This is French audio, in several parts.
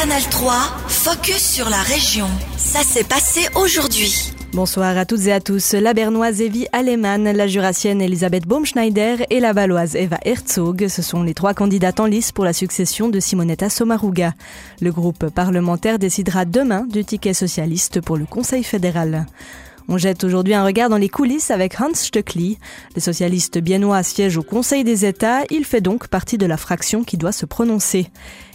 Canal 3, focus sur la région. Ça s'est passé aujourd'hui. Bonsoir à toutes et à tous. La bernoise Evie Alemann, la jurassienne Elisabeth Baumschneider et la valoise Eva Herzog, ce sont les trois candidates en lice pour la succession de Simonetta Sommaruga. Le groupe parlementaire décidera demain du ticket socialiste pour le Conseil fédéral. On jette aujourd'hui un regard dans les coulisses avec Hans Stöckli. Le socialiste biennois siège au Conseil des États, il fait donc partie de la fraction qui doit se prononcer.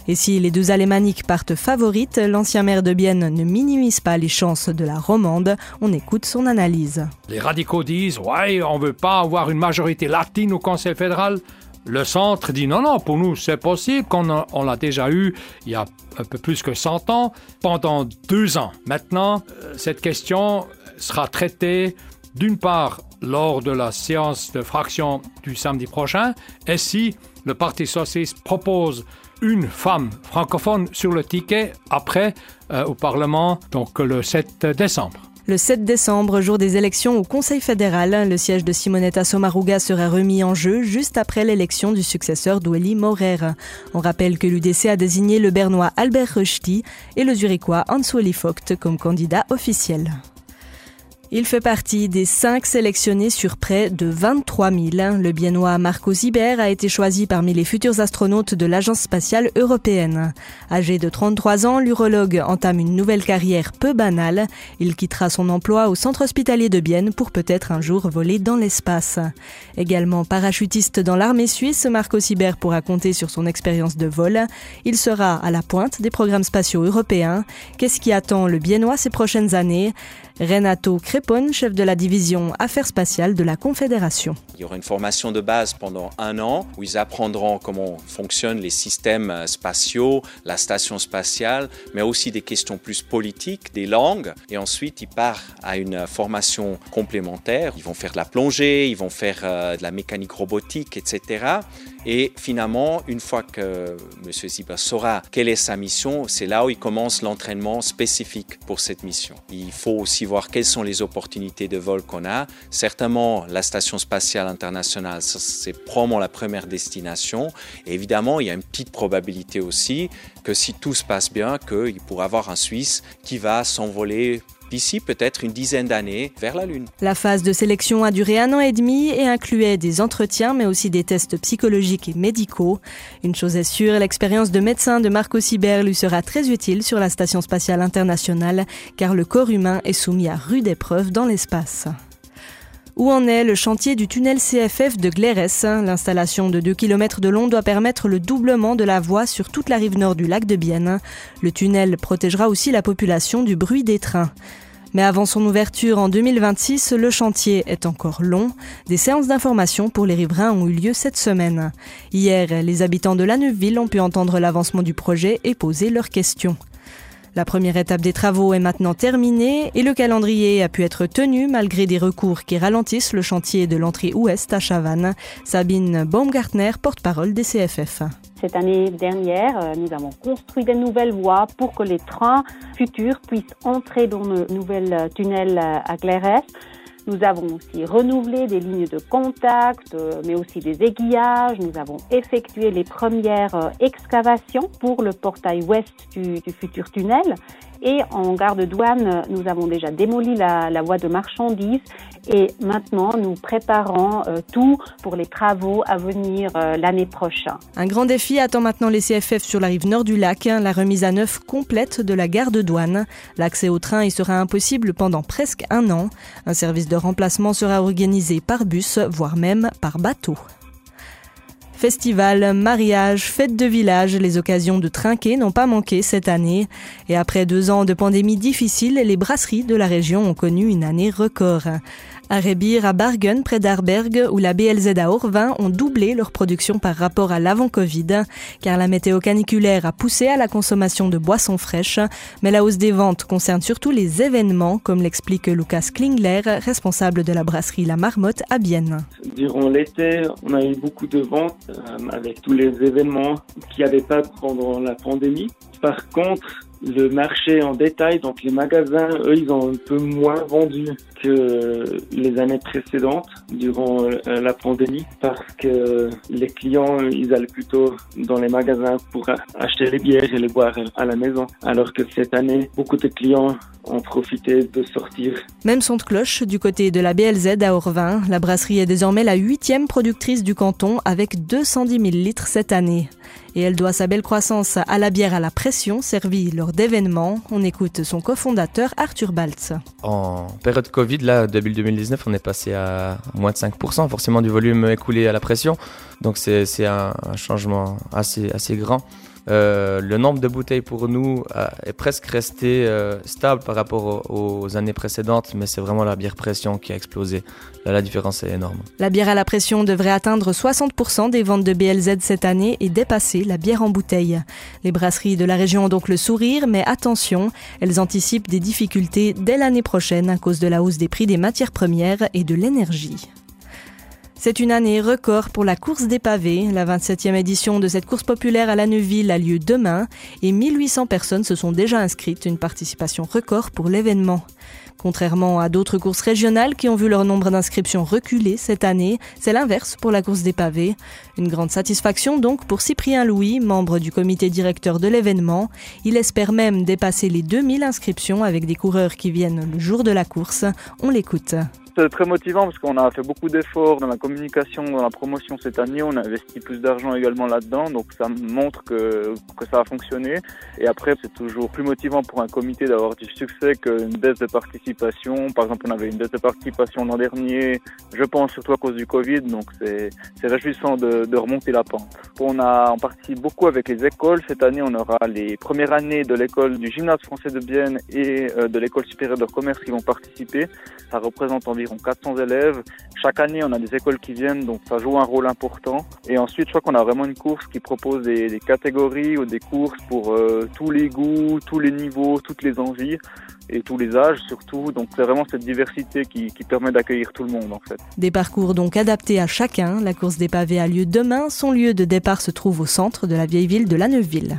Et si les deux alémaniques partent favorites, l'ancien maire de Bienne ne minimise pas les chances de la romande. On écoute son analyse. Les radicaux disent Ouais, on veut pas avoir une majorité latine au Conseil fédéral. Le centre dit non, non, pour nous c'est possible, qu'on on l'a déjà eu il y a un peu plus que 100 ans, pendant deux ans. Maintenant, euh, cette question sera traité d'une part lors de la séance de fraction du samedi prochain, et si le Parti socialiste propose une femme francophone sur le ticket après euh, au Parlement, donc le 7 décembre. Le 7 décembre, jour des élections au Conseil fédéral, le siège de Simonetta Sommaruga sera remis en jeu juste après l'élection du successeur d'Oueli Maurer. On rappelle que l'UDC a désigné le bernois Albert Rösti et le zurichois Hans-Weli Vogt comme candidat officiel. Il fait partie des cinq sélectionnés sur près de 23 000. Le biennois Marco Ziber a été choisi parmi les futurs astronautes de l'Agence spatiale européenne. Âgé de 33 ans, l'urologue entame une nouvelle carrière peu banale. Il quittera son emploi au centre hospitalier de Bienne pour peut-être un jour voler dans l'espace. Également parachutiste dans l'armée suisse, Marco Ziber pourra compter sur son expérience de vol. Il sera à la pointe des programmes spatiaux européens. Qu'est-ce qui attend le biennois ces prochaines années? Renato Crepon, chef de la division Affaires spatiales de la Confédération. Il y aura une formation de base pendant un an où ils apprendront comment fonctionnent les systèmes spatiaux, la station spatiale, mais aussi des questions plus politiques, des langues. Et ensuite, ils partent à une formation complémentaire. Ils vont faire de la plongée, ils vont faire euh, de la mécanique robotique, etc. Et finalement, une fois que M. Ziba saura quelle est sa mission, c'est là où il commence l'entraînement spécifique pour cette mission. Il faut aussi voir quelles sont les opportunités de vol qu'on a. Certainement, la Station spatiale internationale, c'est probablement la première destination. Évidemment, il y a une petite probabilité aussi que si tout se passe bien, qu'il pourra avoir un Suisse qui va s'envoler d'ici peut-être une dizaine d'années vers la Lune. La phase de sélection a duré un an et demi et incluait des entretiens mais aussi des tests psychologiques et médicaux. Une chose est sûre, l'expérience de médecin de Marco Sibert lui sera très utile sur la Station spatiale internationale car le corps humain est soumis à rude épreuve dans l'espace. Où en est le chantier du tunnel CFF de Glérès L'installation de 2 km de long doit permettre le doublement de la voie sur toute la rive nord du lac de Bienne. Le tunnel protégera aussi la population du bruit des trains. Mais avant son ouverture en 2026, le chantier est encore long. Des séances d'information pour les riverains ont eu lieu cette semaine. Hier, les habitants de la Neuville ont pu entendre l'avancement du projet et poser leurs questions. La première étape des travaux est maintenant terminée et le calendrier a pu être tenu malgré des recours qui ralentissent le chantier de l'entrée ouest à Chavannes. Sabine Baumgartner, porte-parole des CFF. Cette année dernière, euh, nous avons construit des nouvelles voies pour que les trains futurs puissent entrer dans le nouvel tunnel à Clairès. Nous avons aussi renouvelé des lignes de contact, euh, mais aussi des aiguillages. Nous avons effectué les premières euh, excavations pour le portail ouest du, du futur tunnel. Et en gare de douane, nous avons déjà démoli la, voie de marchandises et maintenant nous préparons euh, tout pour les travaux à venir euh, l'année prochaine. Un grand défi attend maintenant les CFF sur la rive nord du lac, la remise à neuf complète de la gare de douane. L'accès au train y sera impossible pendant presque un an. Un service de remplacement sera organisé par bus, voire même par bateau. Festival, mariage, fête de village, les occasions de trinquer n'ont pas manqué cette année. Et après deux ans de pandémie difficile, les brasseries de la région ont connu une année record. À Rebir, à Bargen, près d'Arberg, où la BLZ à Orvin ont doublé leur production par rapport à l'avant-Covid, car la météo caniculaire a poussé à la consommation de boissons fraîches, mais la hausse des ventes concerne surtout les événements, comme l'explique Lucas Klingler, responsable de la brasserie La Marmotte à Bienne. Durant l'été, on a eu beaucoup de ventes euh, avec tous les événements qu'il n'y avait pas pendant la pandémie. Par contre, le marché en détail, donc les magasins, eux, ils ont un peu moins vendu que les années précédentes durant euh, la pandémie parce que les clients, ils allaient plutôt dans les magasins pour acheter les bières et les boire à la maison. Alors que cette année, beaucoup de clients ont profité de sortir. Même son de cloche du côté de la BLZ à Orvin. La brasserie est désormais la huitième productrice du canton avec 210 000 litres cette année. Et elle doit sa belle croissance à la bière à la pression servie lors d'événements. On écoute son cofondateur Arthur Baltz. En période Covid, là, début 2019, on est passé à moins de 5%, forcément du volume écoulé à la pression. Donc c'est un, un changement assez, assez grand. Euh, le nombre de bouteilles pour nous euh, est presque resté euh, stable par rapport aux, années précédentes, mais c'est vraiment la bière pression qui a explosé. La différence est énorme. La bière à la pression devrait atteindre 60% des ventes de BLZ cette année et dépasser la bière en bouteille. Les brasseries de la région ont donc le sourire, mais attention, elles anticipent des difficultés dès l'année prochaine à cause de la hausse des prix des matières premières et de l'énergie. C'est une année record pour la course des pavés. La 27e édition de cette course populaire à la Neuville a lieu demain et 1800 personnes se sont déjà inscrites, une participation record pour l'événement. Contrairement à d'autres courses régionales qui ont vu leur nombre d'inscriptions reculer cette année, c'est l'inverse pour la course des pavés. Une grande satisfaction donc pour Cyprien Louis, membre du comité directeur de l'événement. Il espère même dépasser les 2000 inscriptions avec des coureurs qui viennent le jour de la course. On l'écoute. C'est très motivant parce qu'on a fait beaucoup d'efforts dans la communication, dans la promotion cette année. On a investi plus d'argent également là-dedans, donc ça montre que, que ça a fonctionné. Et après, c'est toujours plus motivant pour un comité d'avoir du succès qu'une baisse de participation. Par exemple, on avait une baisse de participation l'an dernier, je pense surtout à cause du Covid, donc c'est réjouissant de, de, remonter la pente. On a on participe beaucoup avec les écoles. Cette année, on aura les premières années de l'école du gymnase français de Bienne et euh, de l'école supérieure de commerce qui vont participer. Ça représente environ 400 élèves. Chaque année, on a des écoles qui viennent, donc ça joue un rôle important. Et ensuite, je crois qu'on a vraiment une course qui propose des, catégories ou des courses pour euh, tous les goûts, tous les niveaux, toutes les envies et tous les âges surtout. Donc c'est vraiment cette diversité qui, qui permet d'accueillir tout le monde en fait. Des parcours donc adaptés à chacun. La course des pavés a lieu demain. Son lieu de départ se trouve au centre de la vieille ville de La Neuville.